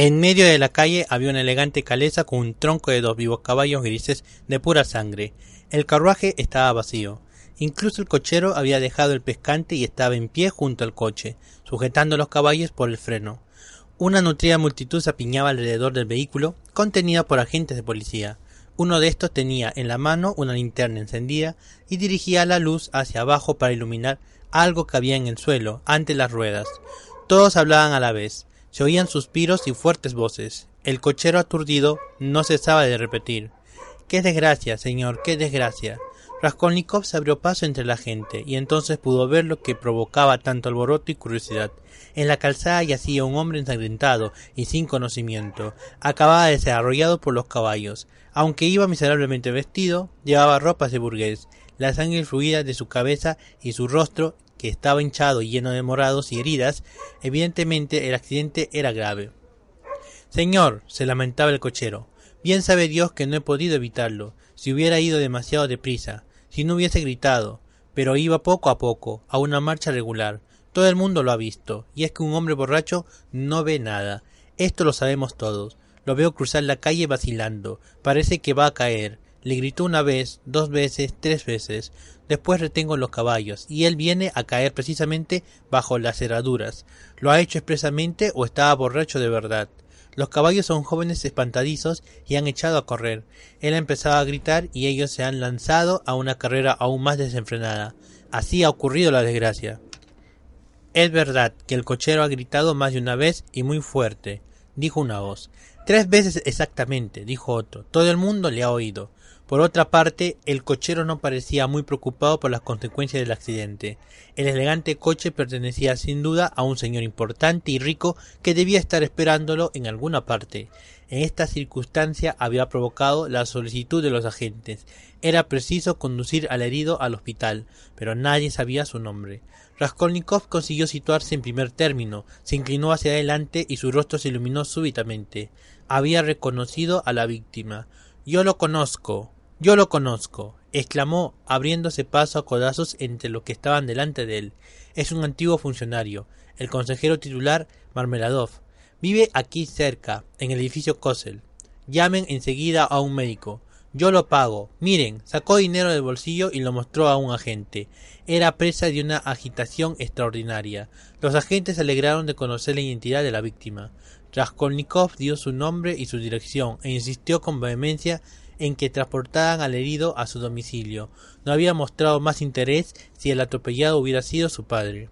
En medio de la calle había una elegante caleza con un tronco de dos vivos caballos grises de pura sangre. El carruaje estaba vacío. Incluso el cochero había dejado el pescante y estaba en pie junto al coche, sujetando los caballos por el freno. Una nutrida multitud se apiñaba alrededor del vehículo, contenida por agentes de policía. Uno de estos tenía en la mano una linterna encendida y dirigía la luz hacia abajo para iluminar algo que había en el suelo, ante las ruedas. Todos hablaban a la vez. Se oían suspiros y fuertes voces. El cochero aturdido no cesaba de repetir. ¡Qué desgracia, señor! ¡Qué desgracia! Raskolnikov se abrió paso entre la gente, y entonces pudo ver lo que provocaba tanto alboroto y curiosidad. En la calzada yacía un hombre ensangrentado y sin conocimiento. Acababa de ser arrollado por los caballos. Aunque iba miserablemente vestido, llevaba ropas de burgués. La sangre fluía de su cabeza y su rostro, que estaba hinchado y lleno de morados y heridas, evidentemente el accidente era grave. Señor, se lamentaba el cochero, bien sabe Dios que no he podido evitarlo, si hubiera ido demasiado deprisa si no hubiese gritado, pero iba poco a poco, a una marcha regular. Todo el mundo lo ha visto, y es que un hombre borracho no ve nada. Esto lo sabemos todos. Lo veo cruzar la calle vacilando. Parece que va a caer. Le gritó una vez, dos veces, tres veces. Después retengo los caballos, y él viene a caer precisamente bajo las cerraduras. ¿Lo ha hecho expresamente o estaba borracho de verdad? Los caballos son jóvenes espantadizos y han echado a correr. Él ha empezado a gritar y ellos se han lanzado a una carrera aún más desenfrenada. Así ha ocurrido la desgracia. Es verdad que el cochero ha gritado más de una vez y muy fuerte, dijo una voz. Tres veces exactamente, dijo otro. Todo el mundo le ha oído. Por otra parte, el cochero no parecía muy preocupado por las consecuencias del accidente. El elegante coche pertenecía sin duda a un señor importante y rico que debía estar esperándolo en alguna parte. En esta circunstancia había provocado la solicitud de los agentes. Era preciso conducir al herido al hospital, pero nadie sabía su nombre. Raskolnikov consiguió situarse en primer término, se inclinó hacia adelante y su rostro se iluminó súbitamente. Había reconocido a la víctima. Yo lo conozco, yo lo conozco, exclamó, abriéndose paso a codazos entre los que estaban delante de él. Es un antiguo funcionario, el consejero titular Marmeladov. Vive aquí cerca, en el edificio Kossel. Llamen enseguida a un médico. Yo lo pago. Miren, sacó dinero del bolsillo y lo mostró a un agente. Era presa de una agitación extraordinaria. Los agentes se alegraron de conocer la identidad de la víctima. Raskolnikov dio su nombre y su dirección e insistió con vehemencia en que transportaran al herido a su domicilio. No había mostrado más interés si el atropellado hubiera sido su padre.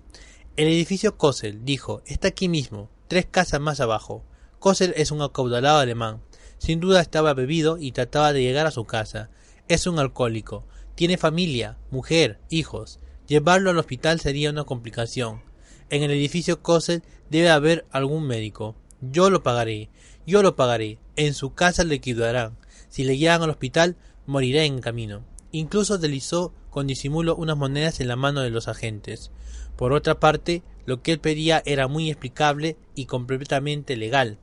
El edificio Kossel, dijo, está aquí mismo, tres casas más abajo. Kossel es un acaudalado alemán. Sin duda estaba bebido y trataba de llegar a su casa. Es un alcohólico. Tiene familia, mujer, hijos. Llevarlo al hospital sería una complicación. En el edificio Kossel debe haber algún médico. Yo lo pagaré. Yo lo pagaré. En su casa le cuidarán. Si le llevan al hospital, morirá en camino. Incluso deslizó con disimulo unas monedas en la mano de los agentes. Por otra parte, lo que él pedía era muy explicable y completamente legal.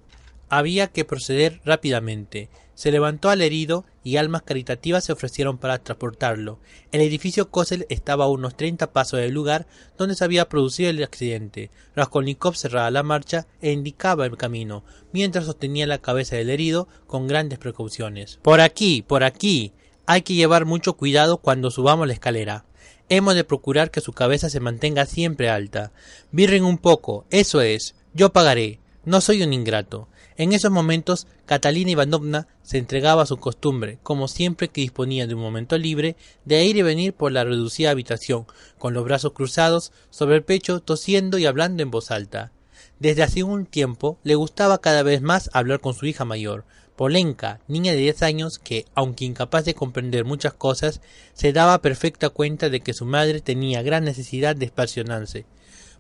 Había que proceder rápidamente. Se levantó al herido y almas caritativas se ofrecieron para transportarlo. El edificio Kossel estaba a unos treinta pasos del lugar donde se había producido el accidente. Raskolnikov cerraba la marcha e indicaba el camino, mientras sostenía la cabeza del herido con grandes precauciones. Por aquí, por aquí. Hay que llevar mucho cuidado cuando subamos la escalera. Hemos de procurar que su cabeza se mantenga siempre alta. Virren un poco, eso es. Yo pagaré. No soy un ingrato. En esos momentos, Catalina Ivanovna se entregaba a su costumbre, como siempre que disponía de un momento libre, de ir y venir por la reducida habitación, con los brazos cruzados sobre el pecho, tosiendo y hablando en voz alta. Desde hace un tiempo le gustaba cada vez más hablar con su hija mayor, Polenka, niña de diez años que, aunque incapaz de comprender muchas cosas, se daba perfecta cuenta de que su madre tenía gran necesidad de expansionarse.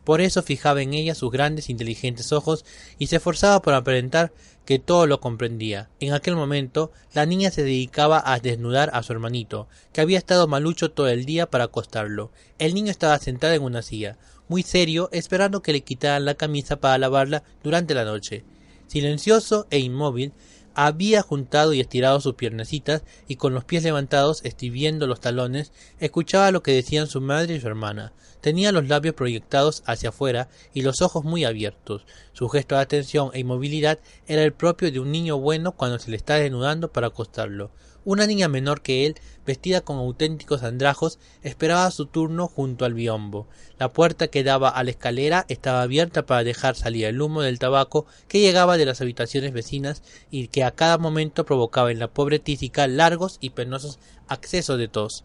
Por eso fijaba en ella sus grandes inteligentes ojos y se esforzaba por aparentar que todo lo comprendía. En aquel momento la niña se dedicaba a desnudar a su hermanito, que había estado malucho todo el día para acostarlo. El niño estaba sentado en una silla, muy serio, esperando que le quitaran la camisa para lavarla durante la noche. Silencioso e inmóvil, había juntado y estirado sus piernecitas y con los pies levantados, exhibiendo los talones, escuchaba lo que decían su madre y su hermana. Tenía los labios proyectados hacia afuera y los ojos muy abiertos. Su gesto de atención e inmovilidad era el propio de un niño bueno cuando se le está desnudando para acostarlo. Una niña menor que él, vestida con auténticos andrajos, esperaba su turno junto al biombo. La puerta que daba a la escalera estaba abierta para dejar salir el humo del tabaco que llegaba de las habitaciones vecinas y que a cada momento provocaba en la pobre tísica largos y penosos accesos de tos.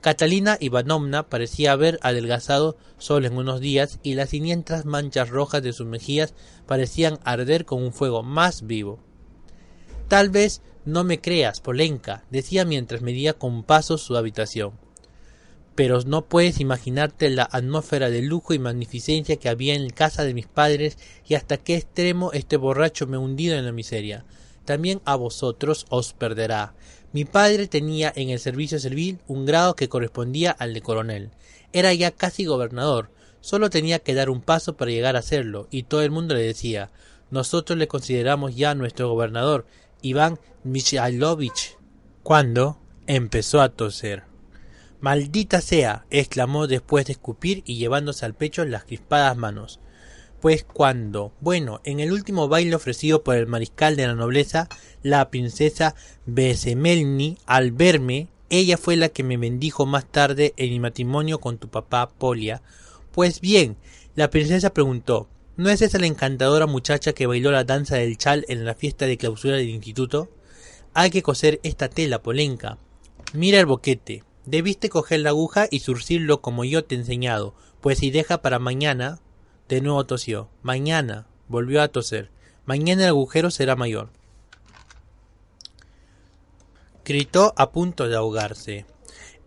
Catalina Ivanovna parecía haber adelgazado solo en unos días y las siniestras manchas rojas de sus mejillas parecían arder con un fuego más vivo. Tal vez no me creas, Polenka, decía mientras medía con pasos su habitación. Pero no puedes imaginarte la atmósfera de lujo y magnificencia que había en casa de mis padres y hasta qué extremo este borracho me ha hundido en la miseria. También a vosotros os perderá. Mi padre tenía en el servicio civil un grado que correspondía al de coronel. Era ya casi gobernador. Solo tenía que dar un paso para llegar a serlo, y todo el mundo le decía nosotros le consideramos ya nuestro gobernador, Iván Mikhailovich, cuando empezó a toser. Maldita sea, exclamó después de escupir y llevándose al pecho las crispadas manos. Pues cuando, bueno, en el último baile ofrecido por el mariscal de la nobleza, la princesa Besemelni, al verme, ella fue la que me bendijo más tarde en mi matrimonio con tu papá Polia. Pues bien, la princesa preguntó ¿No es esa la encantadora muchacha que bailó la danza del chal en la fiesta de clausura del instituto? Hay que coser esta tela, Polenka. Mira el boquete. Debiste coger la aguja y surcirlo como yo te he enseñado, pues si deja para mañana... De nuevo tosió. Mañana. Volvió a toser. Mañana el agujero será mayor. Gritó a punto de ahogarse.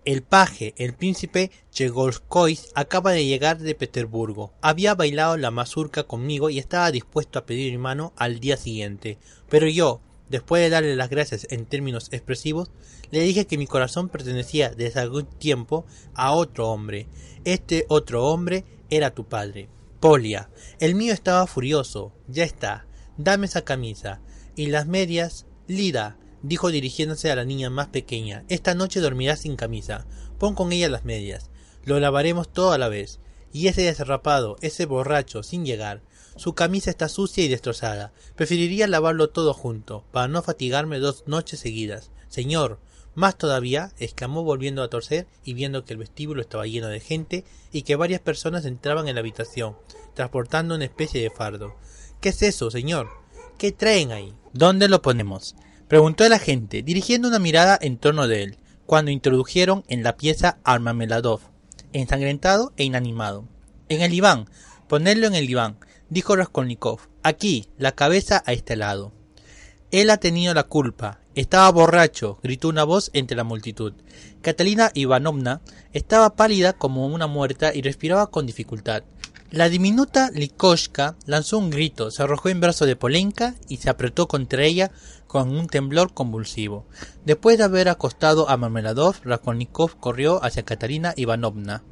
El paje, el príncipe Chegolskois, acaba de llegar de Petersburgo. Había bailado la mazurca conmigo y estaba dispuesto a pedir mi mano al día siguiente. Pero yo, después de darle las gracias en términos expresivos, le dije que mi corazón pertenecía desde algún tiempo a otro hombre. Este otro hombre era tu padre. Polia. El mío estaba furioso. Ya está. Dame esa camisa. Y las medias. Lida dijo dirigiéndose a la niña más pequeña. Esta noche dormirás sin camisa. Pon con ella las medias. Lo lavaremos todo a la vez. Y ese desarrapado, ese borracho, sin llegar. Su camisa está sucia y destrozada. Preferiría lavarlo todo junto, para no fatigarme dos noches seguidas. Señor, más todavía, exclamó volviendo a torcer y viendo que el vestíbulo estaba lleno de gente y que varias personas entraban en la habitación, transportando una especie de fardo. ¿Qué es eso, señor? ¿Qué traen ahí? ¿Dónde lo ponemos? Preguntó el agente, dirigiendo una mirada en torno de él, cuando introdujeron en la pieza al Marmeladov, ensangrentado e inanimado. En el diván, ponedlo en el diván, dijo Raskolnikov. Aquí, la cabeza a este lado. Él ha tenido la culpa. Estaba borracho, gritó una voz entre la multitud. Catalina Ivanovna estaba pálida como una muerta y respiraba con dificultad. La diminuta Likoshka lanzó un grito, se arrojó en brazos de Polenka y se apretó contra ella con un temblor convulsivo. Después de haber acostado a Marmeladov, Raskolnikov corrió hacia Katarina Ivanovna.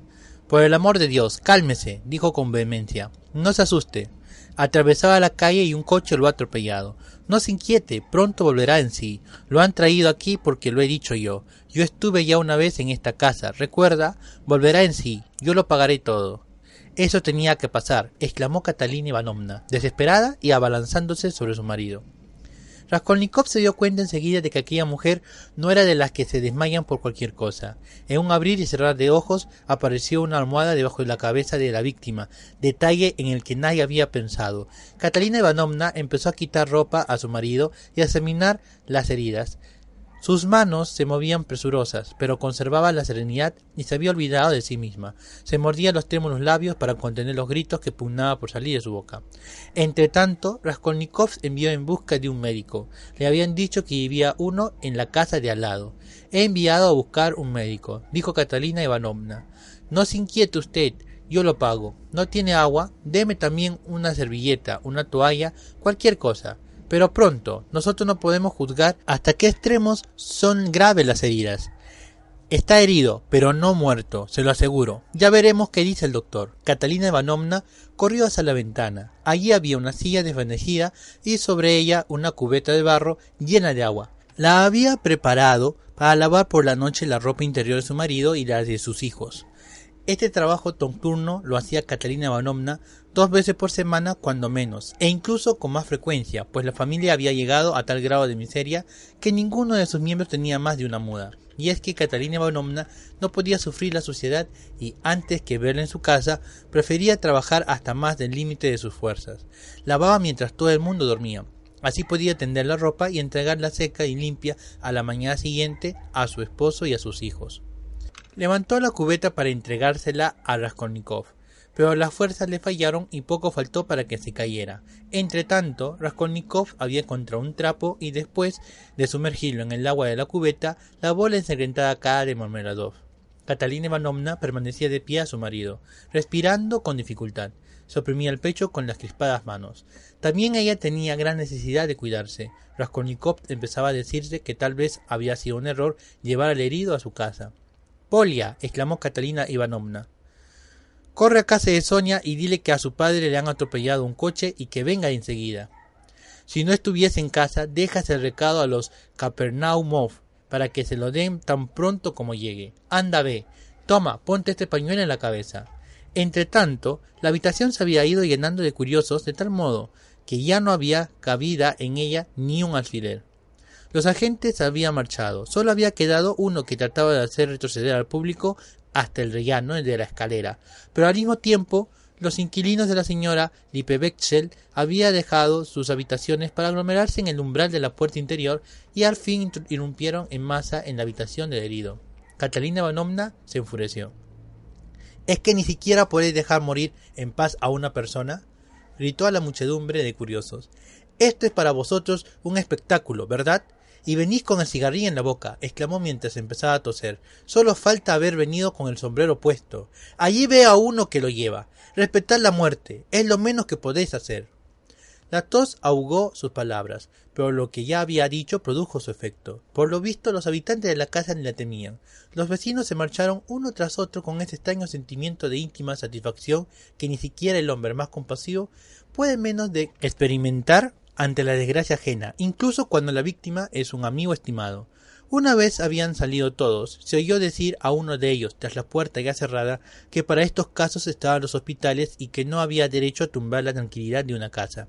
Por el amor de Dios, cálmese, dijo con vehemencia. No se asuste. Atravesaba la calle y un coche lo ha atropellado. No se inquiete, pronto volverá en sí. Lo han traído aquí porque lo he dicho yo. Yo estuve ya una vez en esta casa. Recuerda, volverá en sí. Yo lo pagaré todo. Eso tenía que pasar, exclamó Catalina Ivanovna, desesperada y abalanzándose sobre su marido. Raskolnikov se dio cuenta enseguida de que aquella mujer no era de las que se desmayan por cualquier cosa. En un abrir y cerrar de ojos apareció una almohada debajo de la cabeza de la víctima, detalle en el que nadie había pensado. Catalina Ivanovna empezó a quitar ropa a su marido y a examinar las heridas. Sus manos se movían presurosas, pero conservaba la serenidad y se había olvidado de sí misma. Se mordía los trémulos labios para contener los gritos que pugnaba por salir de su boca. Entretanto, Raskolnikov envió en busca de un médico. Le habían dicho que vivía uno en la casa de al lado. He enviado a buscar un médico, dijo Catalina Ivanovna. No se inquiete usted, yo lo pago. ¿No tiene agua? Deme también una servilleta, una toalla, cualquier cosa. Pero pronto, nosotros no podemos juzgar hasta qué extremos son graves las heridas. Está herido, pero no muerto, se lo aseguro. Ya veremos qué dice el doctor. Catalina Ivanovna corrió hacia la ventana. Allí había una silla desvanecida y sobre ella una cubeta de barro llena de agua. La había preparado para lavar por la noche la ropa interior de su marido y la de sus hijos. Este trabajo nocturno lo hacía Catalina Ivanovna dos veces por semana cuando menos, e incluso con más frecuencia, pues la familia había llegado a tal grado de miseria que ninguno de sus miembros tenía más de una muda. Y es que Catalina Ivanovna no podía sufrir la suciedad y antes que verla en su casa, prefería trabajar hasta más del límite de sus fuerzas. Lavaba mientras todo el mundo dormía. Así podía tender la ropa y entregarla seca y limpia a la mañana siguiente a su esposo y a sus hijos. Levantó la cubeta para entregársela a Raskolnikov, pero las fuerzas le fallaron y poco faltó para que se cayera. Entre tanto, Raskolnikov había encontrado un trapo y después de sumergirlo en el agua de la cubeta, lavó la ensangrentada cara de Marmeladov. Catalina Ivanovna permanecía de pie a su marido, respirando con dificultad. Se oprimía el pecho con las crispadas manos. También ella tenía gran necesidad de cuidarse. Raskolnikov empezaba a decirse que tal vez había sido un error llevar al herido a su casa. Polia, exclamó Catalina Ivanovna. Corre a casa de Sonia y dile que a su padre le han atropellado un coche y que venga enseguida. Si no estuviese en casa, dejas el recado a los Capernaumov para que se lo den tan pronto como llegue. Anda, ve. Toma, ponte este pañuelo en la cabeza. Entre tanto, la habitación se había ido llenando de curiosos de tal modo que ya no había cabida en ella ni un alfiler. Los agentes habían marchado, solo había quedado uno que trataba de hacer retroceder al público hasta el rellano de la escalera, pero al mismo tiempo los inquilinos de la señora Lipevechel habían dejado sus habitaciones para aglomerarse en el umbral de la puerta interior y al fin irrumpieron en masa en la habitación del herido. Catalina Ivanovna se enfureció. ¿Es que ni siquiera podéis dejar morir en paz a una persona? gritó a la muchedumbre de curiosos. Esto es para vosotros un espectáculo, ¿verdad? Y venís con el cigarrillo en la boca, exclamó mientras empezaba a toser. Solo falta haber venido con el sombrero puesto. Allí ve a uno que lo lleva. Respetad la muerte, es lo menos que podéis hacer. La tos ahogó sus palabras, pero lo que ya había dicho produjo su efecto. Por lo visto, los habitantes de la casa ni la temían. Los vecinos se marcharon uno tras otro con ese extraño sentimiento de íntima satisfacción que ni siquiera el hombre más compasivo puede menos de experimentar ante la desgracia ajena, incluso cuando la víctima es un amigo estimado. Una vez habían salido todos, se oyó decir a uno de ellos, tras la puerta ya cerrada, que para estos casos estaban los hospitales y que no había derecho a tumbar la tranquilidad de una casa.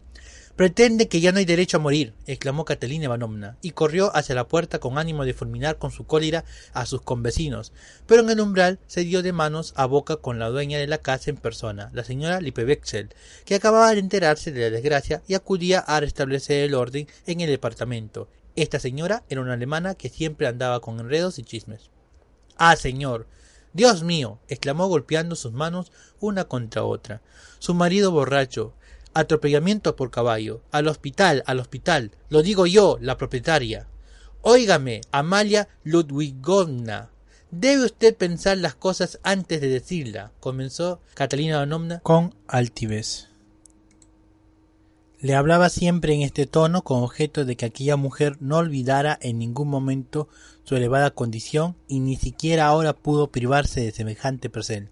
Pretende que ya no hay derecho a morir, exclamó Catalina Ivanovna, y corrió hacia la puerta con ánimo de fulminar con su cólera a sus convecinos, pero en el umbral se dio de manos a boca con la dueña de la casa en persona, la señora Lipevexel, que acababa de enterarse de la desgracia y acudía a restablecer el orden en el departamento. Esta señora era una alemana que siempre andaba con enredos y chismes. Ah, señor. Dios mío. exclamó golpeando sus manos una contra otra. Su marido borracho, atropellamiento por caballo. Al hospital, al hospital. Lo digo yo, la propietaria. Óigame, Amalia Ludwigovna. Debe usted pensar las cosas antes de decirla, comenzó Catalina Ivanovna con altivez. Le hablaba siempre en este tono con objeto de que aquella mujer no olvidara en ningún momento su elevada condición y ni siquiera ahora pudo privarse de semejante percel.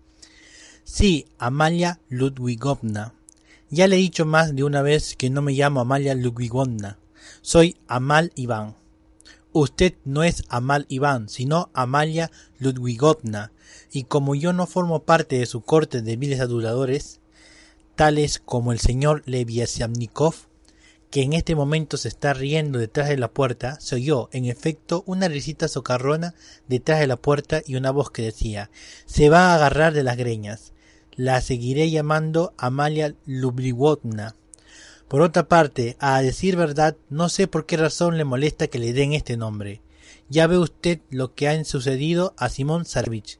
Sí, Amalia Ludwigovna, ya le he dicho más de una vez que no me llamo Amalia Ludwigovna. Soy Amal Iván. Usted no es Amal Iván, sino Amalia Ludwigovna, y como yo no formo parte de su corte de miles aduladores, tales como el señor Leviasiamnikov, que en este momento se está riendo detrás de la puerta, se oyó, en efecto, una risita socarrona detrás de la puerta y una voz que decía se va a agarrar de las greñas la seguiré llamando Amalia Lubliwotna. Por otra parte, a decir verdad, no sé por qué razón le molesta que le den este nombre. Ya ve usted lo que ha sucedido a Simón Sarvich.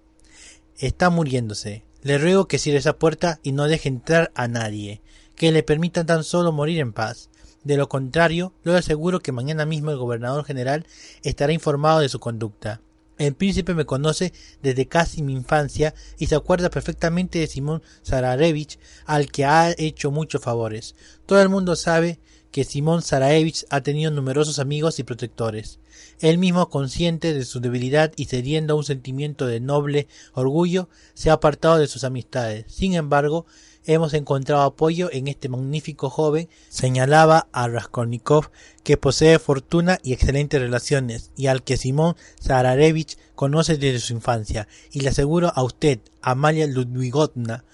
Está muriéndose. Le ruego que cierre esa puerta y no deje entrar a nadie, que le permita tan solo morir en paz. De lo contrario, le aseguro que mañana mismo el gobernador general estará informado de su conducta. El príncipe me conoce desde casi mi infancia y se acuerda perfectamente de Simón Zararevich, al que ha hecho muchos favores. Todo el mundo sabe que Simón Saraevich ha tenido numerosos amigos y protectores. Él mismo, consciente de su debilidad y cediendo a un sentimiento de noble orgullo, se ha apartado de sus amistades. Sin embargo, hemos encontrado apoyo en este magnífico joven, señalaba a Raskolnikov, que posee fortuna y excelentes relaciones, y al que Simón Sararevich conoce desde su infancia, y le aseguro a usted, Amalia Ludwigovna,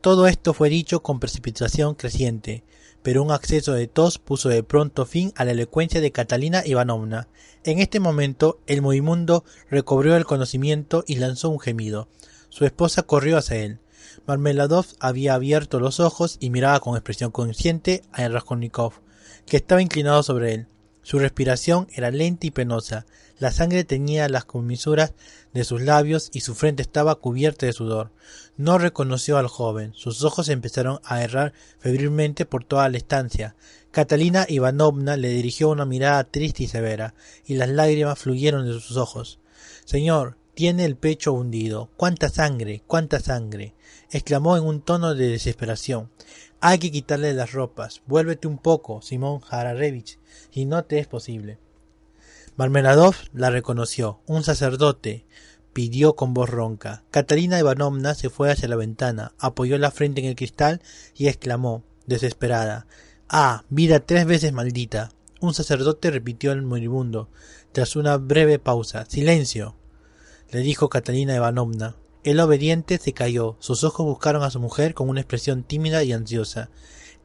todo esto fue dicho con precipitación creciente, pero un acceso de tos puso de pronto fin a la elocuencia de Catalina Ivanovna. En este momento el moribundo recobró el conocimiento y lanzó un gemido. Su esposa corrió hacia él. Marmeladov había abierto los ojos y miraba con expresión consciente a Raskolnikov, que estaba inclinado sobre él. Su respiración era lenta y penosa, la sangre teñía las comisuras de sus labios y su frente estaba cubierta de sudor. No reconoció al joven, sus ojos empezaron a errar febrilmente por toda la estancia. Catalina Ivanovna le dirigió una mirada triste y severa, y las lágrimas fluyeron de sus ojos. Señor, tiene el pecho hundido. ¡Cuánta sangre! ¡Cuánta sangre! exclamó en un tono de desesperación. Hay que quitarle las ropas. Vuélvete un poco, Simón Jararevich, si no te es posible. Marmeladov la reconoció. Un sacerdote, pidió con voz ronca. Catalina Ivanovna se fue hacia la ventana, apoyó la frente en el cristal y exclamó, desesperada Ah, vida tres veces maldita. Un sacerdote repitió el moribundo, tras una breve pausa. Silencio. Le dijo Catalina Ivanovna. El obediente se cayó, sus ojos buscaron a su mujer con una expresión tímida y ansiosa.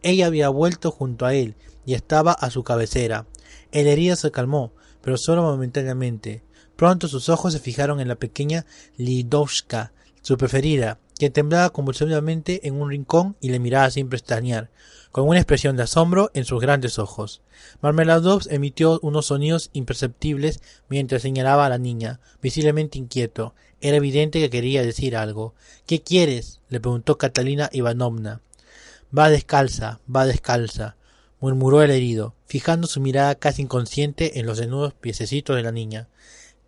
Ella había vuelto junto a él y estaba a su cabecera. El herido se calmó, pero solo momentáneamente. Pronto sus ojos se fijaron en la pequeña Lidovska, su preferida, que temblaba convulsivamente en un rincón y le miraba sin pestañear, con una expresión de asombro en sus grandes ojos. Marmeladov emitió unos sonidos imperceptibles mientras señalaba a la niña, visiblemente inquieto. Era evidente que quería decir algo. ¿Qué quieres? le preguntó Catalina Ivanovna. Va descalza, va descalza murmuró el herido, fijando su mirada casi inconsciente en los desnudos piececitos de la niña.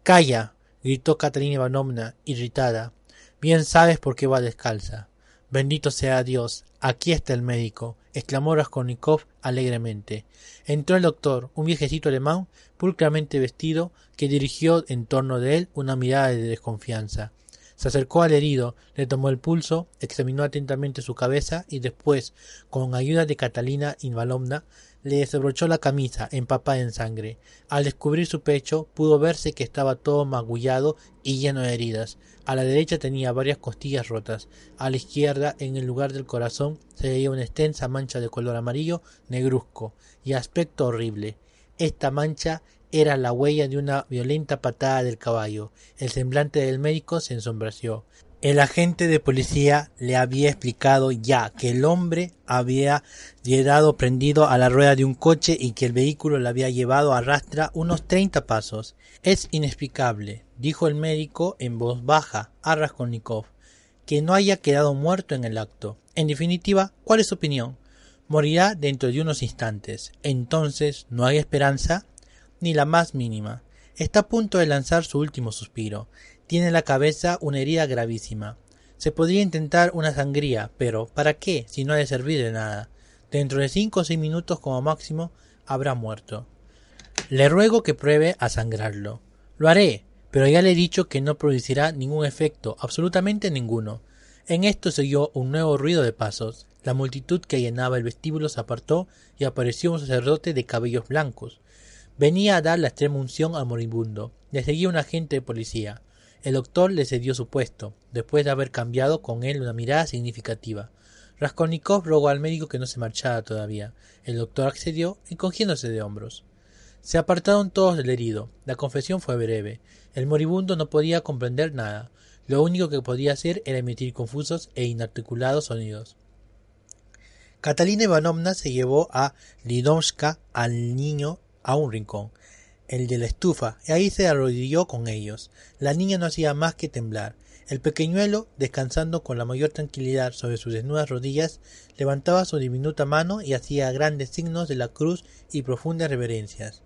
Calla. gritó Catalina Ivanovna, irritada. Bien sabes por qué va descalza. Bendito sea Dios. Aquí está el médico, exclamó Raskolnikov alegremente. Entró el doctor, un viejecito alemán, pulcramente vestido, que dirigió en torno de él una mirada de desconfianza. Se acercó al herido, le tomó el pulso, examinó atentamente su cabeza y después, con ayuda de Catalina Invalomna, le desabrochó la camisa empapada en sangre. Al descubrir su pecho pudo verse que estaba todo magullado y lleno de heridas. A la derecha tenía varias costillas rotas. A la izquierda, en el lugar del corazón, se veía una extensa mancha de color amarillo negruzco y aspecto horrible. Esta mancha era la huella de una violenta patada del caballo. El semblante del médico se ensombreció. El agente de policía le había explicado ya que el hombre había llegado prendido a la rueda de un coche y que el vehículo le había llevado a rastra unos treinta pasos. Es inexplicable, dijo el médico en voz baja a Raskolnikov, que no haya quedado muerto en el acto. En definitiva, ¿cuál es su opinión? Morirá dentro de unos instantes. Entonces, ¿no hay esperanza? ni la más mínima. Está a punto de lanzar su último suspiro. Tiene en la cabeza una herida gravísima. Se podría intentar una sangría, pero ¿para qué si no ha de servir de nada? Dentro de cinco o seis minutos como máximo habrá muerto. Le ruego que pruebe a sangrarlo. Lo haré, pero ya le he dicho que no producirá ningún efecto, absolutamente ninguno. En esto se oyó un nuevo ruido de pasos. La multitud que llenaba el vestíbulo se apartó y apareció un sacerdote de cabellos blancos. Venía a dar la extrema unción al moribundo. Le seguía un agente de policía. El doctor le cedió su puesto, después de haber cambiado con él una mirada significativa. Raskolnikov rogó al médico que no se marchara todavía. El doctor accedió, encogiéndose de hombros. Se apartaron todos del herido. La confesión fue breve. El moribundo no podía comprender nada. Lo único que podía hacer era emitir confusos e inarticulados sonidos. Catalina Ivanovna se llevó a Lidomska al niño a un rincón, el de la estufa, y ahí se arrodilló con ellos. La niña no hacía más que temblar. El pequeñuelo, descansando con la mayor tranquilidad sobre sus desnudas rodillas, levantaba su diminuta mano y hacía grandes signos de la cruz y profundas reverencias.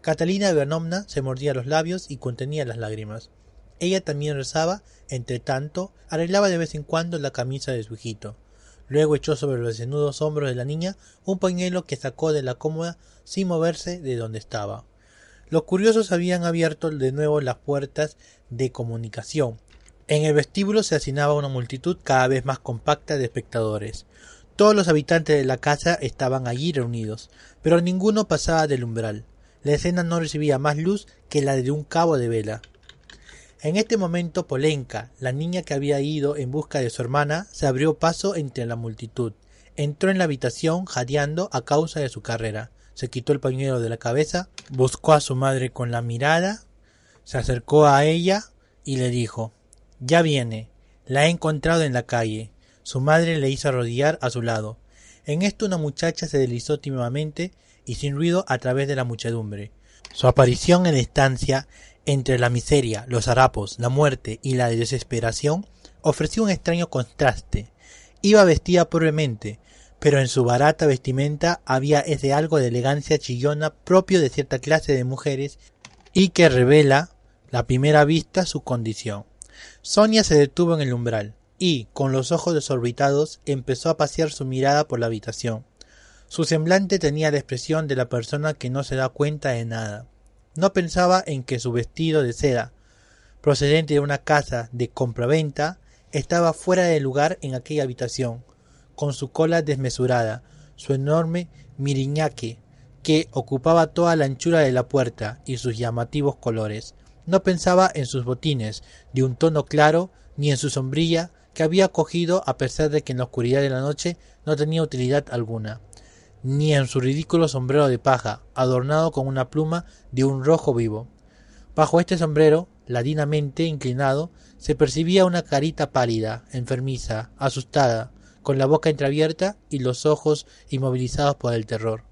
Catalina Ivanovna se mordía los labios y contenía las lágrimas. Ella también rezaba, entre tanto, arreglaba de vez en cuando la camisa de su hijito. Luego echó sobre los desnudos hombros de la niña un pañuelo que sacó de la cómoda sin moverse de donde estaba. Los curiosos habían abierto de nuevo las puertas de comunicación. En el vestíbulo se hacinaba una multitud cada vez más compacta de espectadores. Todos los habitantes de la casa estaban allí reunidos, pero ninguno pasaba del umbral. La escena no recibía más luz que la de un cabo de vela. En este momento Polenka, la niña que había ido en busca de su hermana, se abrió paso entre la multitud. Entró en la habitación jadeando a causa de su carrera. Se quitó el pañuelo de la cabeza, buscó a su madre con la mirada, se acercó a ella y le dijo Ya viene. La he encontrado en la calle. Su madre le hizo arrodillar a su lado. En esto una muchacha se deslizó tímidamente y sin ruido a través de la muchedumbre. Su aparición en la estancia, entre la miseria, los harapos, la muerte y la desesperación, ofreció un extraño contraste. Iba vestida pobremente, pero en su barata vestimenta había ese algo de elegancia chillona propio de cierta clase de mujeres y que revela la primera vista su condición. Sonia se detuvo en el umbral y, con los ojos desorbitados, empezó a pasear su mirada por la habitación. Su semblante tenía la expresión de la persona que no se da cuenta de nada. No pensaba en que su vestido de seda, procedente de una casa de compraventa, estaba fuera de lugar en aquella habitación, con su cola desmesurada, su enorme miriñaque, que ocupaba toda la anchura de la puerta, y sus llamativos colores. No pensaba en sus botines, de un tono claro, ni en su sombrilla, que había cogido a pesar de que en la oscuridad de la noche no tenía utilidad alguna, ni en su ridículo sombrero de paja, adornado con una pluma de un rojo vivo. Bajo este sombrero, ladinamente inclinado, se percibía una carita pálida, enfermiza, asustada, con la boca entreabierta y los ojos inmovilizados por el terror.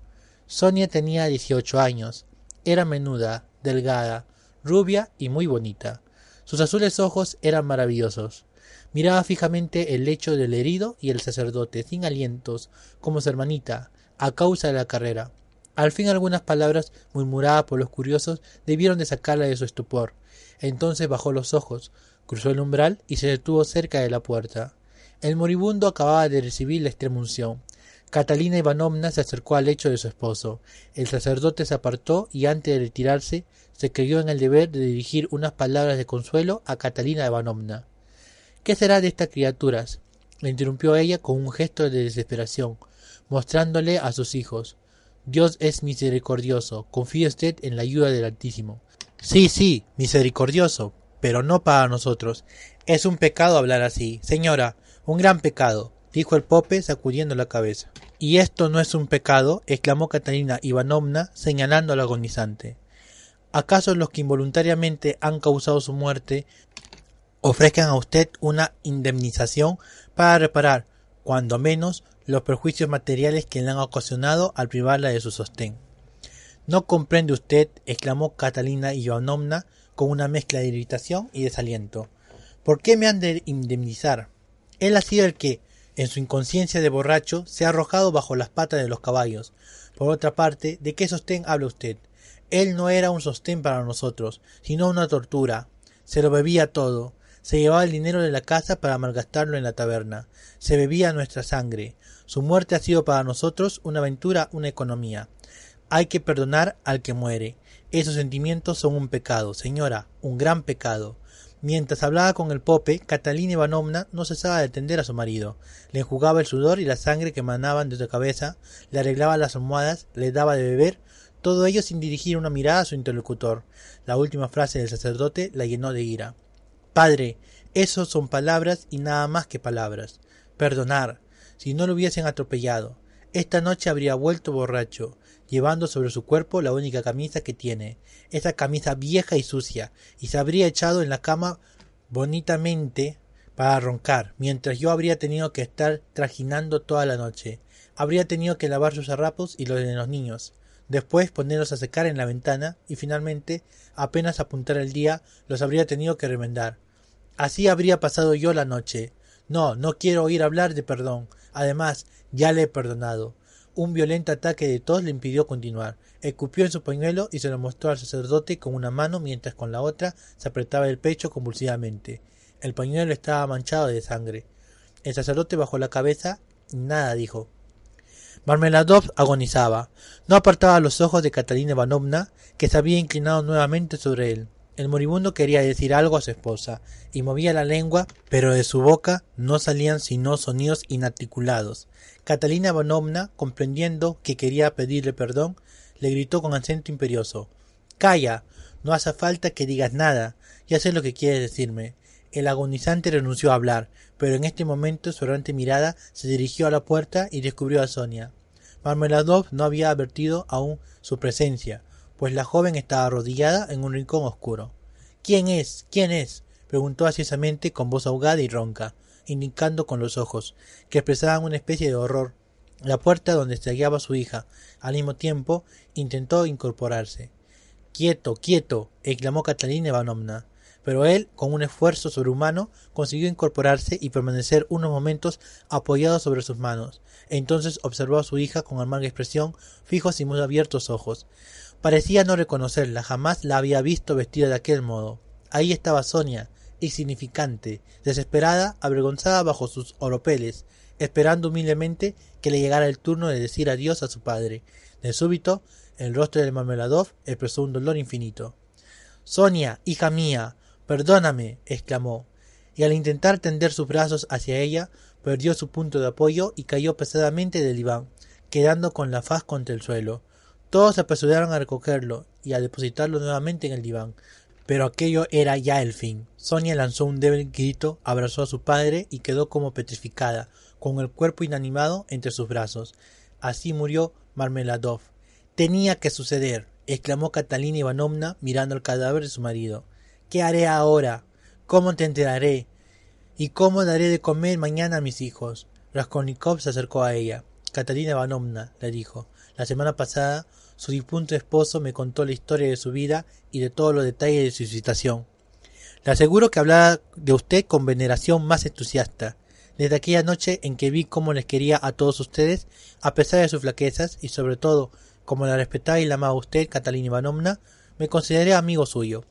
Sonia tenía dieciocho años, era menuda, delgada, rubia y muy bonita. Sus azules ojos eran maravillosos. Miraba fijamente el lecho del herido y el sacerdote, sin alientos, como su hermanita, a causa de la carrera. Al fin algunas palabras murmuradas por los curiosos debieron de sacarla de su estupor. Entonces bajó los ojos, cruzó el umbral y se detuvo cerca de la puerta. El moribundo acababa de recibir la extremunción. Catalina Ivanovna se acercó al lecho de su esposo. El sacerdote se apartó y antes de retirarse se creyó en el deber de dirigir unas palabras de consuelo a Catalina Ivanovna. ¿Qué será de estas criaturas? le interrumpió ella con un gesto de desesperación, mostrándole a sus hijos. Dios es misericordioso, confíe usted en la ayuda del Altísimo. Sí, sí, misericordioso, pero no para nosotros. Es un pecado hablar así. Señora, un gran pecado, dijo el pope sacudiendo la cabeza. Y esto no es un pecado, exclamó Catalina Ivanovna señalando al agonizante. ¿Acaso los que involuntariamente han causado su muerte ofrezcan a usted una indemnización para reparar, cuando menos, los perjuicios materiales que le han ocasionado al privarla de su sostén. No comprende usted, exclamó Catalina Ivanovna con una mezcla de irritación y desaliento. ¿Por qué me han de indemnizar? Él ha sido el que, en su inconsciencia de borracho, se ha arrojado bajo las patas de los caballos. Por otra parte, ¿de qué sostén habla usted? Él no era un sostén para nosotros, sino una tortura. Se lo bebía todo, se llevaba el dinero de la casa para malgastarlo en la taberna. Se bebía nuestra sangre. Su muerte ha sido para nosotros una aventura, una economía. Hay que perdonar al que muere. Esos sentimientos son un pecado, señora, un gran pecado. Mientras hablaba con el pope, Catalina Ivanovna no cesaba de atender a su marido. Le enjugaba el sudor y la sangre que emanaban de su cabeza, le arreglaba las almohadas, le daba de beber, todo ello sin dirigir una mirada a su interlocutor. La última frase del sacerdote la llenó de ira. Padre, esos son palabras y nada más que palabras. Perdonar, si no lo hubiesen atropellado. Esta noche habría vuelto borracho, llevando sobre su cuerpo la única camisa que tiene, esa camisa vieja y sucia, y se habría echado en la cama bonitamente para roncar, mientras yo habría tenido que estar trajinando toda la noche. Habría tenido que lavar sus harapos y los de los niños, después ponerlos a secar en la ventana y finalmente, apenas apuntar el día, los habría tenido que remendar. Así habría pasado yo la noche. No, no quiero oír hablar de perdón. Además, ya le he perdonado. Un violento ataque de tos le impidió continuar. Escupió en su pañuelo y se lo mostró al sacerdote con una mano mientras con la otra se apretaba el pecho convulsivamente. El pañuelo estaba manchado de sangre. El sacerdote bajó la cabeza Nada, dijo. Marmeladov agonizaba. No apartaba los ojos de Catalina Ivanovna, que se había inclinado nuevamente sobre él. El moribundo quería decir algo a su esposa, y movía la lengua, pero de su boca no salían sino sonidos inarticulados. Catalina Ivanovna, comprendiendo que quería pedirle perdón, le gritó con acento imperioso Calla. No hace falta que digas nada. Ya sé lo que quieres decirme. El agonizante renunció a hablar, pero en este momento su errante mirada se dirigió a la puerta y descubrió a Sonia. Marmeladov no había advertido aún su presencia, pues la joven estaba arrodillada en un rincón oscuro. ¿Quién es? ¿Quién es? preguntó ansiosamente con voz ahogada y ronca, indicando con los ojos, que expresaban una especie de horror. La puerta donde se hallaba su hija, al mismo tiempo, intentó incorporarse. Quieto, quieto, exclamó Catalina Ivanovna. Pero él, con un esfuerzo sobrehumano, consiguió incorporarse y permanecer unos momentos apoyado sobre sus manos. Entonces observó a su hija con amarga expresión, fijos y muy abiertos ojos. Parecía no reconocerla, jamás la había visto vestida de aquel modo. Ahí estaba Sonia, insignificante, desesperada, avergonzada bajo sus oropeles, esperando humildemente que le llegara el turno de decir adiós a su padre. De súbito, el rostro de Marmeladov expresó un dolor infinito. Sonia, hija mía, perdóname, exclamó, y al intentar tender sus brazos hacia ella, perdió su punto de apoyo y cayó pesadamente del diván, quedando con la faz contra el suelo. Todos se apresuraron a recogerlo y a depositarlo nuevamente en el diván, pero aquello era ya el fin. Sonia lanzó un débil grito, abrazó a su padre y quedó como petrificada, con el cuerpo inanimado entre sus brazos. Así murió Marmeladov, Tenía que suceder, exclamó Catalina Ivanovna mirando el cadáver de su marido. ¿Qué haré ahora? ¿Cómo te enteraré? ¿Y cómo daré de comer mañana a mis hijos? Raskolnikov se acercó a ella. Catalina Ivanovna, le dijo, la semana pasada su difunto esposo me contó la historia de su vida y de todos los detalles de su situación. Le aseguro que hablaba de usted con veneración más entusiasta. Desde aquella noche en que vi cómo les quería a todos ustedes, a pesar de sus flaquezas y sobre todo como la respetaba y la amaba usted, Catalina Ivanovna, me consideré amigo suyo.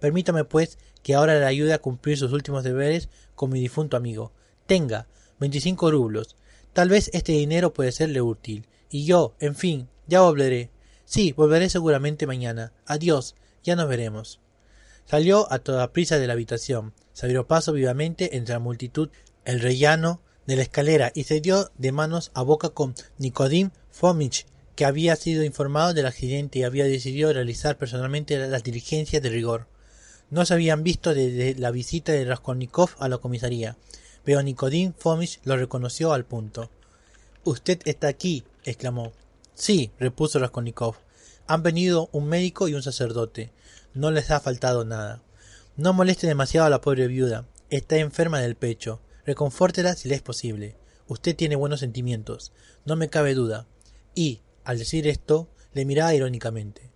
Permítame, pues, que ahora le ayude a cumplir sus últimos deberes con mi difunto amigo. Tenga, veinticinco rublos. Tal vez este dinero puede serle útil. Y yo, en fin, ya volveré. Sí, volveré seguramente mañana. Adiós, ya nos veremos. Salió a toda prisa de la habitación, se abrió paso vivamente entre la multitud, el rellano de la escalera y se dio de manos a boca con Nicodim Fomich, que había sido informado del accidente y había decidido realizar personalmente las diligencias de rigor. No se habían visto desde la visita de Raskolnikov a la comisaría, pero Nikodin Fomich lo reconoció al punto. Usted está aquí, exclamó. Sí, repuso Raskolnikov. Han venido un médico y un sacerdote. No les ha faltado nada. No moleste demasiado a la pobre viuda. Está enferma del pecho. Reconfórtela si le es posible. Usted tiene buenos sentimientos. No me cabe duda. Y, al decir esto, le miraba irónicamente.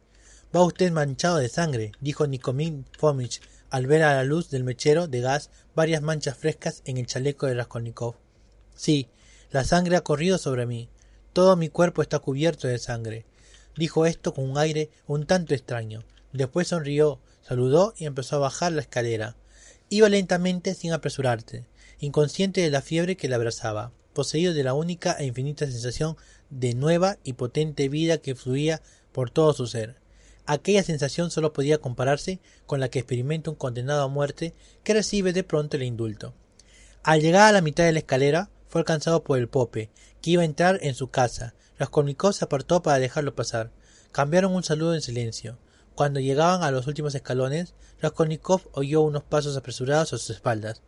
Va usted manchado de sangre, dijo Nikomín Fomich al ver a la luz del mechero de gas varias manchas frescas en el chaleco de Raskolnikov. Sí, la sangre ha corrido sobre mí. Todo mi cuerpo está cubierto de sangre. Dijo esto con un aire un tanto extraño. Después sonrió, saludó y empezó a bajar la escalera. Iba lentamente sin apresurarse, inconsciente de la fiebre que le abrazaba, poseído de la única e infinita sensación de nueva y potente vida que fluía por todo su ser. Aquella sensación solo podía compararse con la que experimenta un condenado a muerte que recibe de pronto el indulto. Al llegar a la mitad de la escalera, fue alcanzado por el pope, que iba a entrar en su casa. Raskolnikov se apartó para dejarlo pasar. Cambiaron un saludo en silencio. Cuando llegaban a los últimos escalones, Raskolnikov oyó unos pasos apresurados a sus espaldas.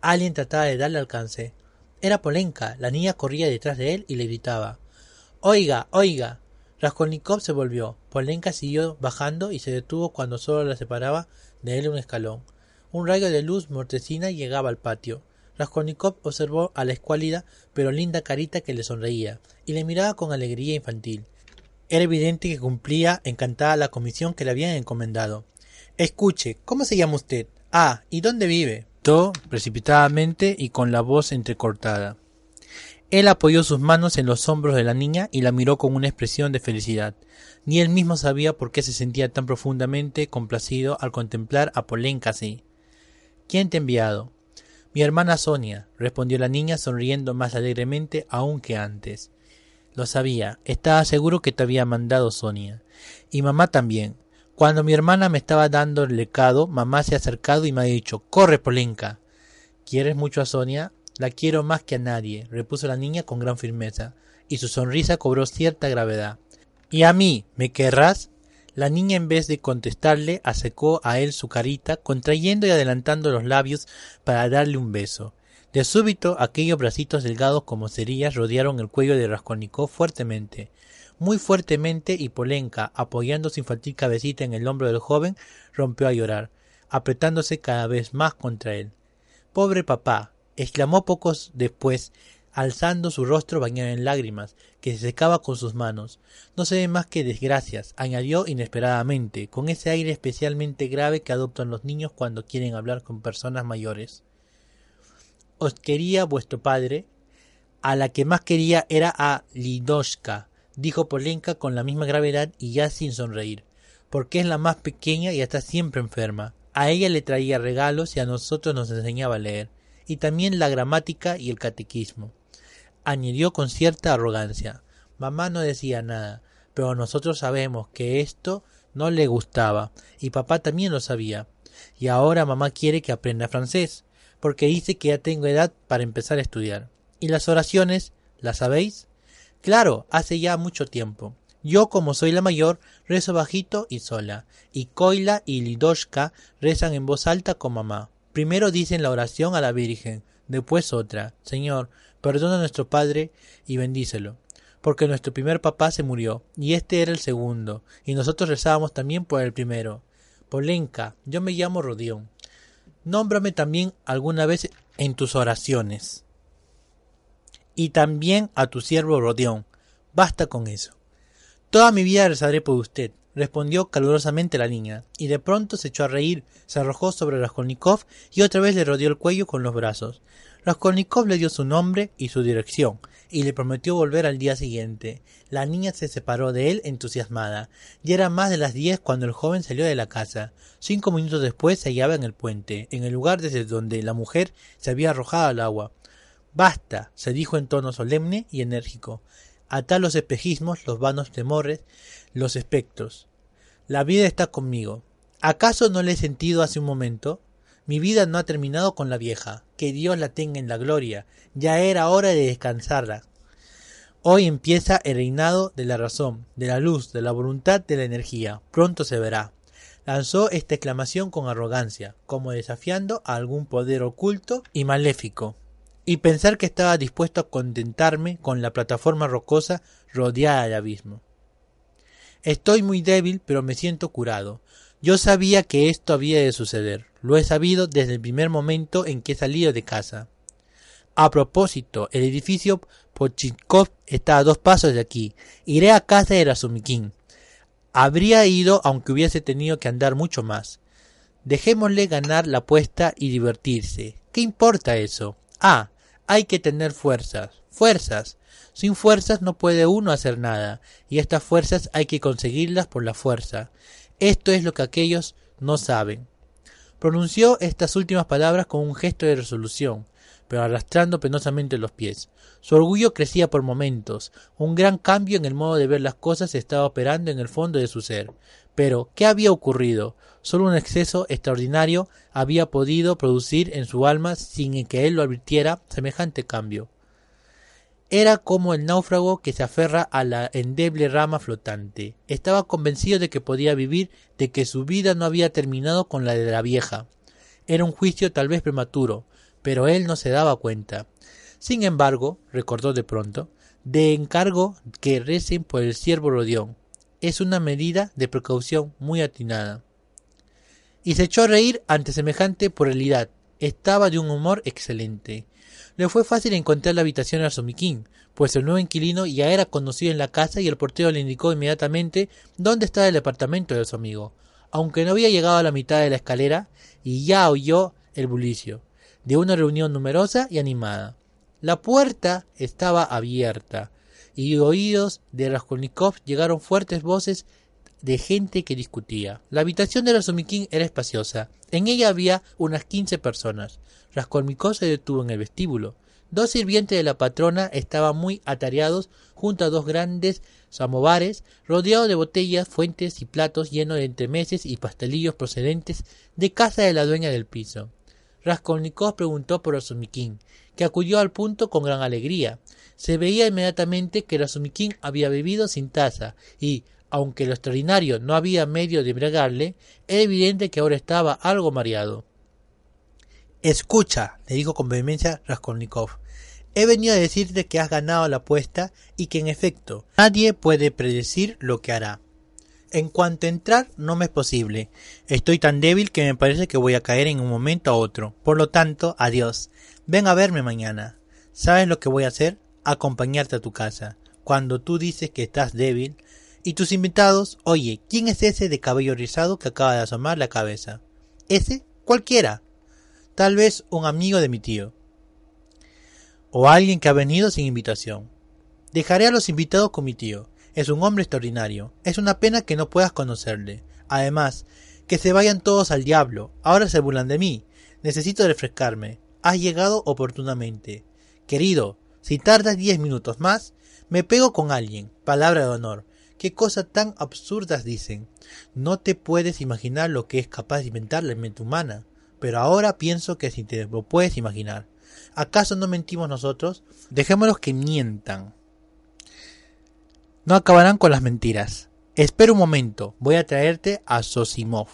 Alguien trataba de darle alcance. Era Polenka. La niña corría detrás de él y le gritaba. Oiga, oiga. Raskolnikov se volvió. Polenka siguió bajando y se detuvo cuando solo la separaba de él un escalón. Un rayo de luz mortecina llegaba al patio. Raskolnikov observó a la escuálida pero linda carita que le sonreía y le miraba con alegría infantil. Era evidente que cumplía encantada la comisión que le habían encomendado. Escuche, ¿cómo se llama usted? Ah, ¿y dónde vive? Todo precipitadamente y con la voz entrecortada. Él apoyó sus manos en los hombros de la niña y la miró con una expresión de felicidad. Ni él mismo sabía por qué se sentía tan profundamente complacido al contemplar a Polenka así. ¿Quién te ha enviado? Mi hermana Sonia, respondió la niña sonriendo más alegremente aún que antes. Lo sabía, estaba seguro que te había mandado Sonia. Y mamá también. Cuando mi hermana me estaba dando el lecado, mamá se ha acercado y me ha dicho, corre, Polenka. ¿Quieres mucho a Sonia? La quiero más que a nadie, repuso la niña con gran firmeza, y su sonrisa cobró cierta gravedad. ¿Y a mí? ¿Me querrás? La niña en vez de contestarle acercó a él su carita, contrayendo y adelantando los labios para darle un beso. De súbito aquellos bracitos delgados como cerillas rodearon el cuello de Raskolnikov fuertemente, muy fuertemente y Polenka, apoyando su infantil cabecita en el hombro del joven, rompió a llorar, apretándose cada vez más contra él. Pobre papá, exclamó pocos después, alzando su rostro bañado en lágrimas, que se secaba con sus manos. No se ve más que desgracias, añadió inesperadamente, con ese aire especialmente grave que adoptan los niños cuando quieren hablar con personas mayores os quería vuestro padre, a la que más quería era a Lidoshka, dijo Polenka con la misma gravedad y ya sin sonreír, porque es la más pequeña y está siempre enferma. A ella le traía regalos y a nosotros nos enseñaba a leer, y también la gramática y el catequismo. Añadió con cierta arrogancia. Mamá no decía nada, pero nosotros sabemos que esto no le gustaba, y papá también lo sabía. Y ahora mamá quiere que aprenda francés porque dice que ya tengo edad para empezar a estudiar. ¿Y las oraciones? ¿Las sabéis? Claro, hace ya mucho tiempo. Yo, como soy la mayor, rezo bajito y sola, y Koila y Lidoshka rezan en voz alta con mamá. Primero dicen la oración a la Virgen, después otra. Señor, perdona a nuestro Padre y bendícelo, porque nuestro primer papá se murió, y este era el segundo, y nosotros rezábamos también por el primero. Polenka, yo me llamo Rodión. Nómbrame también alguna vez en tus oraciones. Y también a tu siervo Rodión. Basta con eso. Toda mi vida rezaré por usted, respondió calurosamente la niña, y de pronto se echó a reír, se arrojó sobre Raskolnikov y otra vez le rodeó el cuello con los brazos. Raskolnikov le dio su nombre y su dirección, y le prometió volver al día siguiente. La niña se separó de él entusiasmada. Ya eran más de las diez cuando el joven salió de la casa. Cinco minutos después se hallaba en el puente, en el lugar desde donde la mujer se había arrojado al agua. Basta, se dijo en tono solemne y enérgico. Atá los espejismos, los vanos temores, los espectros. La vida está conmigo. ¿Acaso no le he sentido hace un momento? Mi vida no ha terminado con la vieja. Que Dios la tenga en la gloria. Ya era hora de descansarla. Hoy empieza el reinado de la razón, de la luz, de la voluntad, de la energía. Pronto se verá. Lanzó esta exclamación con arrogancia, como desafiando a algún poder oculto y maléfico. Y pensar que estaba dispuesto a contentarme con la plataforma rocosa rodeada de abismo. Estoy muy débil, pero me siento curado. Yo sabía que esto había de suceder. Lo he sabido desde el primer momento en que he salido de casa. A propósito, el edificio Pochikov está a dos pasos de aquí. Iré a casa de Razumikin. Habría ido aunque hubiese tenido que andar mucho más. Dejémosle ganar la apuesta y divertirse. ¿Qué importa eso? Ah, hay que tener fuerzas. Fuerzas. Sin fuerzas no puede uno hacer nada, y estas fuerzas hay que conseguirlas por la fuerza. Esto es lo que aquellos no saben. Pronunció estas últimas palabras con un gesto de resolución, pero arrastrando penosamente los pies. Su orgullo crecía por momentos. Un gran cambio en el modo de ver las cosas estaba operando en el fondo de su ser. Pero, ¿qué había ocurrido? Solo un exceso extraordinario había podido producir en su alma, sin que él lo advirtiera, semejante cambio. Era como el náufrago que se aferra a la endeble rama flotante. Estaba convencido de que podía vivir, de que su vida no había terminado con la de la vieja. Era un juicio tal vez prematuro, pero él no se daba cuenta. Sin embargo, recordó de pronto, de encargo que recen por el siervo Rodión. Es una medida de precaución muy atinada. Y se echó a reír ante semejante probabilidad. Estaba de un humor excelente. Le fue fácil encontrar la habitación a Somiquín, pues el nuevo inquilino ya era conocido en la casa y el portero le indicó inmediatamente dónde estaba el departamento de su amigo, aunque no había llegado a la mitad de la escalera y ya oyó el bullicio de una reunión numerosa y animada. La puerta estaba abierta y oídos de Raskolnikov llegaron fuertes voces de gente que discutía. La habitación de Razumikin era espaciosa. En ella había unas quince personas. Raskolnikov se detuvo en el vestíbulo. Dos sirvientes de la patrona estaban muy atareados junto a dos grandes samovares, rodeados de botellas, fuentes y platos llenos de entremeses y pastelillos procedentes de casa de la dueña del piso. Raskolnikov preguntó por Razumikin, que acudió al punto con gran alegría. Se veía inmediatamente que Razumikin había bebido sin taza y, aunque lo extraordinario no había medio de embriagarle, era evidente que ahora estaba algo mareado. Escucha, le dijo con vehemencia Raskolnikov. He venido a decirte que has ganado la apuesta y que en efecto nadie puede predecir lo que hará. En cuanto a entrar, no me es posible. Estoy tan débil que me parece que voy a caer en un momento a otro. Por lo tanto, adiós. Ven a verme mañana. ¿Sabes lo que voy a hacer? Acompañarte a tu casa. Cuando tú dices que estás débil, y tus invitados, oye, ¿quién es ese de cabello rizado que acaba de asomar la cabeza? ¿Ese? Cualquiera. Tal vez un amigo de mi tío. O alguien que ha venido sin invitación. Dejaré a los invitados con mi tío. Es un hombre extraordinario. Es una pena que no puedas conocerle. Además, que se vayan todos al diablo. Ahora se burlan de mí. Necesito refrescarme. Has llegado oportunamente. Querido, si tardas diez minutos más, me pego con alguien. Palabra de honor. ¿Qué cosas tan absurdas dicen? No te puedes imaginar lo que es capaz de inventar la mente humana. Pero ahora pienso que si te lo puedes imaginar. ¿Acaso no mentimos nosotros? Dejémoslos que mientan. No acabarán con las mentiras. Espera un momento, voy a traerte a Sosimov.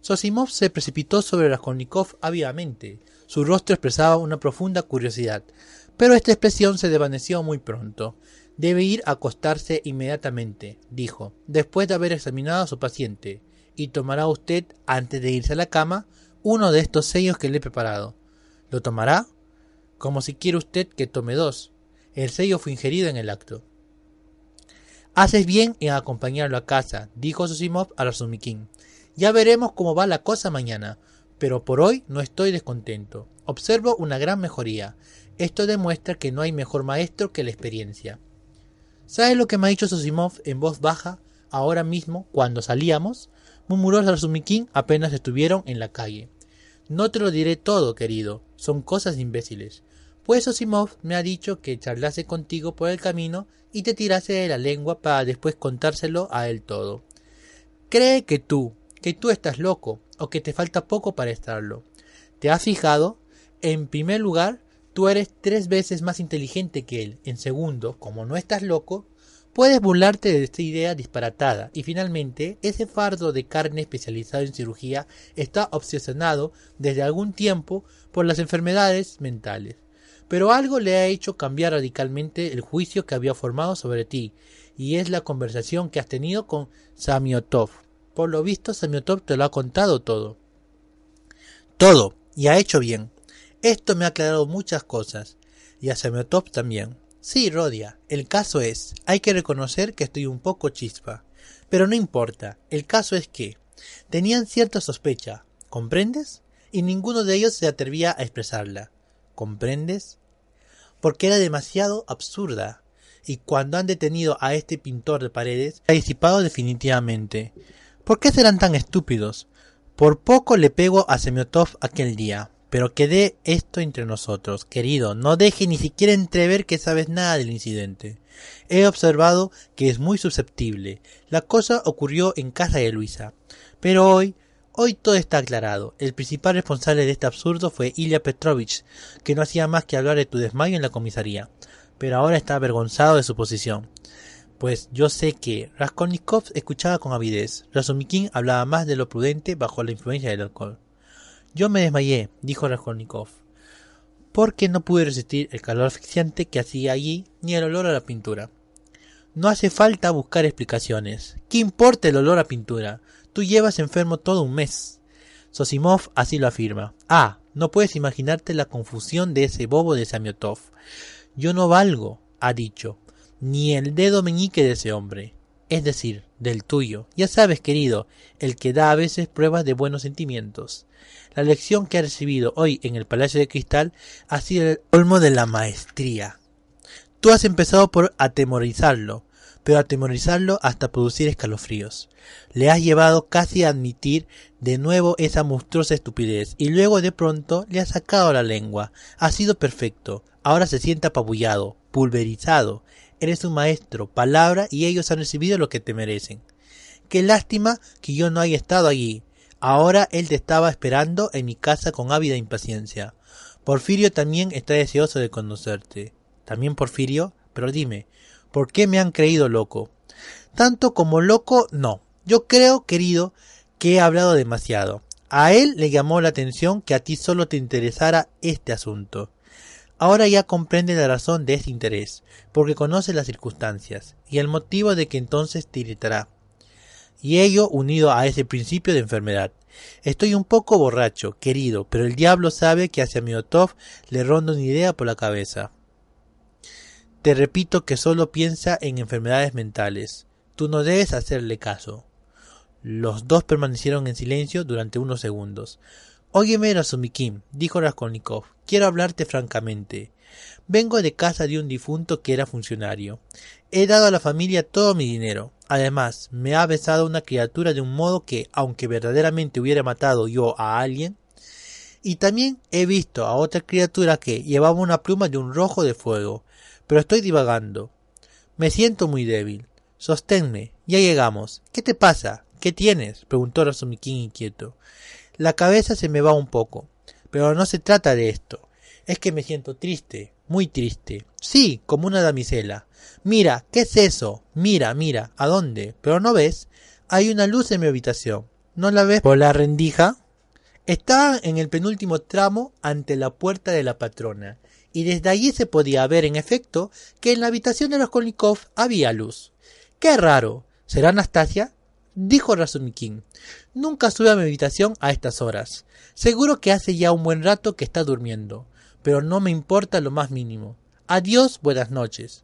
Sosimov se precipitó sobre Raskolnikov ávidamente. Su rostro expresaba una profunda curiosidad, pero esta expresión se desvaneció muy pronto. Debe ir a acostarse inmediatamente, dijo, después de haber examinado a su paciente, y tomará usted, antes de irse a la cama, uno de estos sellos que le he preparado. ¿Lo tomará? Como si quiere usted que tome dos. El sello fue ingerido en el acto. Haces bien en acompañarlo a casa, dijo Sosimov a Razumikin. Ya veremos cómo va la cosa mañana, pero por hoy no estoy descontento. Observo una gran mejoría. Esto demuestra que no hay mejor maestro que la experiencia. ¿Sabes lo que me ha dicho Sosimov en voz baja ahora mismo cuando salíamos? murmuró Razumikin apenas estuvieron en la calle. No te lo diré todo, querido, son cosas imbéciles. Pues Sosimov me ha dicho que charlase contigo por el camino y te tirase de la lengua para después contárselo a él todo. Cree que tú, que tú estás loco, o que te falta poco para estarlo. ¿Te has fijado? En primer lugar, Tú eres tres veces más inteligente que él. En segundo, como no estás loco, puedes burlarte de esta idea disparatada. Y finalmente, ese fardo de carne especializado en cirugía está obsesionado desde algún tiempo por las enfermedades mentales. Pero algo le ha hecho cambiar radicalmente el juicio que había formado sobre ti, y es la conversación que has tenido con Samiotov. Por lo visto, Samiotov te lo ha contado todo. Todo, y ha hecho bien. Esto me ha aclarado muchas cosas, y a Semiotop también. Sí, Rodia, el caso es, hay que reconocer que estoy un poco chispa. Pero no importa, el caso es que tenían cierta sospecha, ¿comprendes? Y ninguno de ellos se atrevía a expresarla. ¿Comprendes? Porque era demasiado absurda. Y cuando han detenido a este pintor de paredes, ha disipado definitivamente. ¿Por qué serán tan estúpidos? Por poco le pego a Semiotov aquel día. Pero quede esto entre nosotros, querido, no deje ni siquiera entrever que sabes nada del incidente. He observado que es muy susceptible. La cosa ocurrió en casa de Luisa. Pero hoy, hoy todo está aclarado. El principal responsable de este absurdo fue Ilya Petrovich, que no hacía más que hablar de tu desmayo en la comisaría. Pero ahora está avergonzado de su posición. Pues yo sé que Raskolnikov escuchaba con avidez. Razumikin hablaba más de lo prudente bajo la influencia del alcohol. Yo me desmayé, dijo Raskolnikov, porque no pude resistir el calor asfixiante que hacía allí ni el olor a la pintura. No hace falta buscar explicaciones. ¿Qué importa el olor a pintura? Tú llevas enfermo todo un mes. Sosimov así lo afirma. Ah, no puedes imaginarte la confusión de ese bobo de Samiotov. Yo no valgo, ha dicho, ni el dedo meñique de ese hombre, es decir, del tuyo. Ya sabes, querido, el que da a veces pruebas de buenos sentimientos. La lección que ha recibido hoy en el Palacio de Cristal ha sido el olmo de la maestría. Tú has empezado por atemorizarlo, pero atemorizarlo hasta producir escalofríos. Le has llevado casi a admitir de nuevo esa monstruosa estupidez, y luego de pronto le has sacado la lengua. Ha sido perfecto. Ahora se siente apabullado, pulverizado. Eres un maestro, palabra, y ellos han recibido lo que te merecen. Qué lástima que yo no haya estado allí. Ahora él te estaba esperando en mi casa con ávida impaciencia. Porfirio también está deseoso de conocerte. También Porfirio, pero dime, ¿por qué me han creído loco? Tanto como loco, no. Yo creo, querido, que he hablado demasiado. A él le llamó la atención que a ti solo te interesara este asunto. Ahora ya comprende la razón de este interés, porque conoce las circunstancias, y el motivo de que entonces te irritará y ello unido a ese principio de enfermedad. Estoy un poco borracho, querido, pero el diablo sabe que hacia Miotov le ronda una idea por la cabeza. Te repito que solo piensa en enfermedades mentales. Tú no debes hacerle caso. Los dos permanecieron en silencio durante unos segundos. Óyeme, Razumikin, dijo Raskolnikov, quiero hablarte francamente. Vengo de casa de un difunto que era funcionario. He dado a la familia todo mi dinero. Además, me ha besado una criatura de un modo que, aunque verdaderamente hubiera matado yo a alguien, y también he visto a otra criatura que llevaba una pluma de un rojo de fuego. Pero estoy divagando. Me siento muy débil. Sosténme. Ya llegamos. ¿Qué te pasa? ¿Qué tienes? preguntó Razumikin inquieto. La cabeza se me va un poco. Pero no se trata de esto. Es que me siento triste, muy triste. Sí, como una damisela. Mira, ¿qué es eso? Mira, mira, ¿a dónde? ¿Pero no ves? Hay una luz en mi habitación. ¿No la ves por la rendija? Estaba en el penúltimo tramo ante la puerta de la patrona, y desde allí se podía ver en efecto que en la habitación de los Kolnikov había luz. ¡Qué raro! ¿Será Anastasia? Dijo Razumikin. Nunca sube a mi habitación a estas horas. Seguro que hace ya un buen rato que está durmiendo pero no me importa lo más mínimo. Adiós, buenas noches.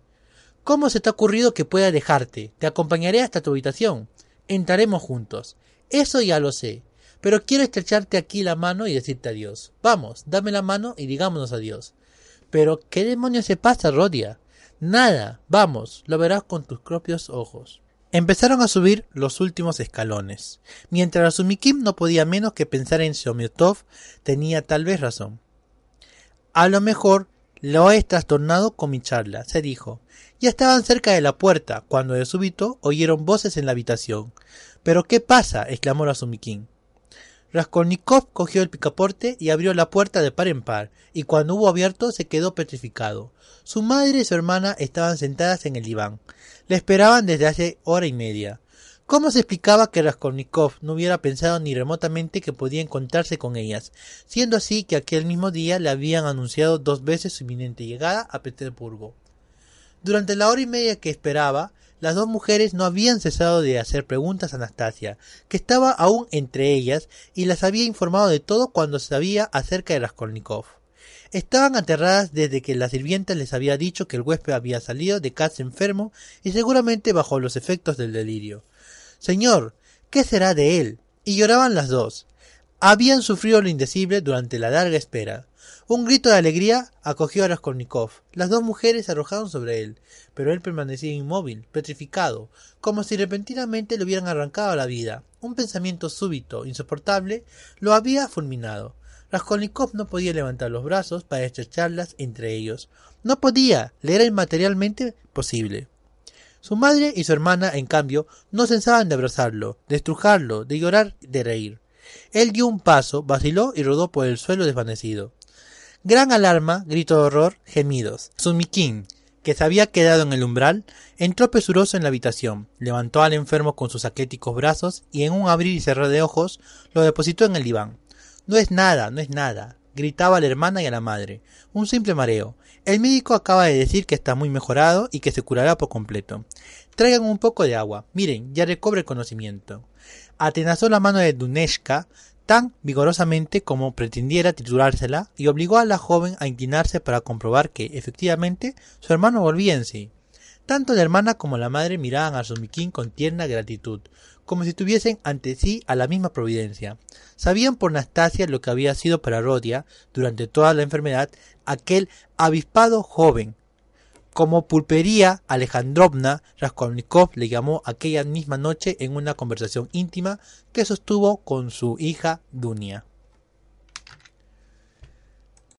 ¿Cómo se te ha ocurrido que pueda dejarte? Te acompañaré hasta tu habitación. Entraremos juntos. Eso ya lo sé. Pero quiero estrecharte aquí la mano y decirte adiós. Vamos, dame la mano y digámonos adiós. Pero, ¿qué demonios se pasa, Rodia? Nada. Vamos, lo verás con tus propios ojos. Empezaron a subir los últimos escalones. Mientras Sumikim no podía menos que pensar en Shomiotov, tenía tal vez razón. A lo mejor lo he trastornado con mi charla, se dijo. Ya estaban cerca de la puerta, cuando de súbito oyeron voces en la habitación. ¿Pero qué pasa? exclamó Razumikin. Raskolnikov cogió el picaporte y abrió la puerta de par en par, y cuando hubo abierto se quedó petrificado. Su madre y su hermana estaban sentadas en el diván. Le esperaban desde hace hora y media. ¿Cómo se explicaba que Raskolnikov no hubiera pensado ni remotamente que podía encontrarse con ellas, siendo así que aquel mismo día le habían anunciado dos veces su inminente llegada a Petersburgo? Durante la hora y media que esperaba, las dos mujeres no habían cesado de hacer preguntas a Anastasia, que estaba aún entre ellas y las había informado de todo cuando sabía acerca de Raskolnikov. Estaban aterradas desde que la sirvienta les había dicho que el huésped había salido de casa enfermo y seguramente bajo los efectos del delirio. Señor, ¿qué será de él? Y lloraban las dos. Habían sufrido lo indecible durante la larga espera. Un grito de alegría acogió a Raskolnikov. Las dos mujeres se arrojaron sobre él, pero él permanecía inmóvil, petrificado, como si repentinamente le hubieran arrancado la vida. Un pensamiento súbito, insoportable, lo había fulminado. Raskolnikov no podía levantar los brazos para estrecharlas entre ellos. No podía, le era inmaterialmente posible. Su madre y su hermana, en cambio, no cesaban de abrazarlo, de estrujarlo, de llorar, de reír. Él dio un paso, vaciló y rodó por el suelo desvanecido. Gran alarma, grito de horror, gemidos. Sumikin, que se había quedado en el umbral, entró presuroso en la habitación, levantó al enfermo con sus aquéticos brazos y en un abrir y cerrar de ojos lo depositó en el diván. No es nada, no es nada, gritaba a la hermana y a la madre. Un simple mareo. El médico acaba de decir que está muy mejorado y que se curará por completo. Traigan un poco de agua. Miren, ya recobre el conocimiento. Atenazó la mano de Duneshka tan vigorosamente como pretendiera titulársela y obligó a la joven a inclinarse para comprobar que, efectivamente, su hermano volvía en sí. Tanto la hermana como la madre miraban a Sumikin con tierna gratitud, como si tuviesen ante sí a la misma providencia. Sabían por Nastasia lo que había sido para Rodia, durante toda la enfermedad, aquel avispado joven, como Pulpería Alejandrovna Raskolnikov le llamó aquella misma noche en una conversación íntima que sostuvo con su hija Dunia.